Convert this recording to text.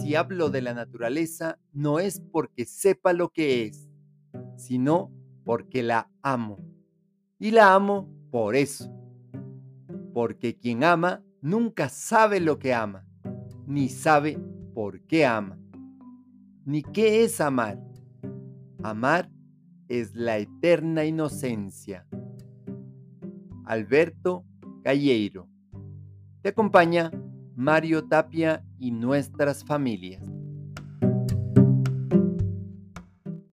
Si hablo de la naturaleza, no es porque sepa lo que es, sino porque la amo. Y la amo por eso. Porque quien ama nunca sabe lo que ama, ni sabe por qué ama, ni qué es amar. Amar es la eterna inocencia. Alberto Calleiro. Te acompaña Mario Tapia y nuestras familias.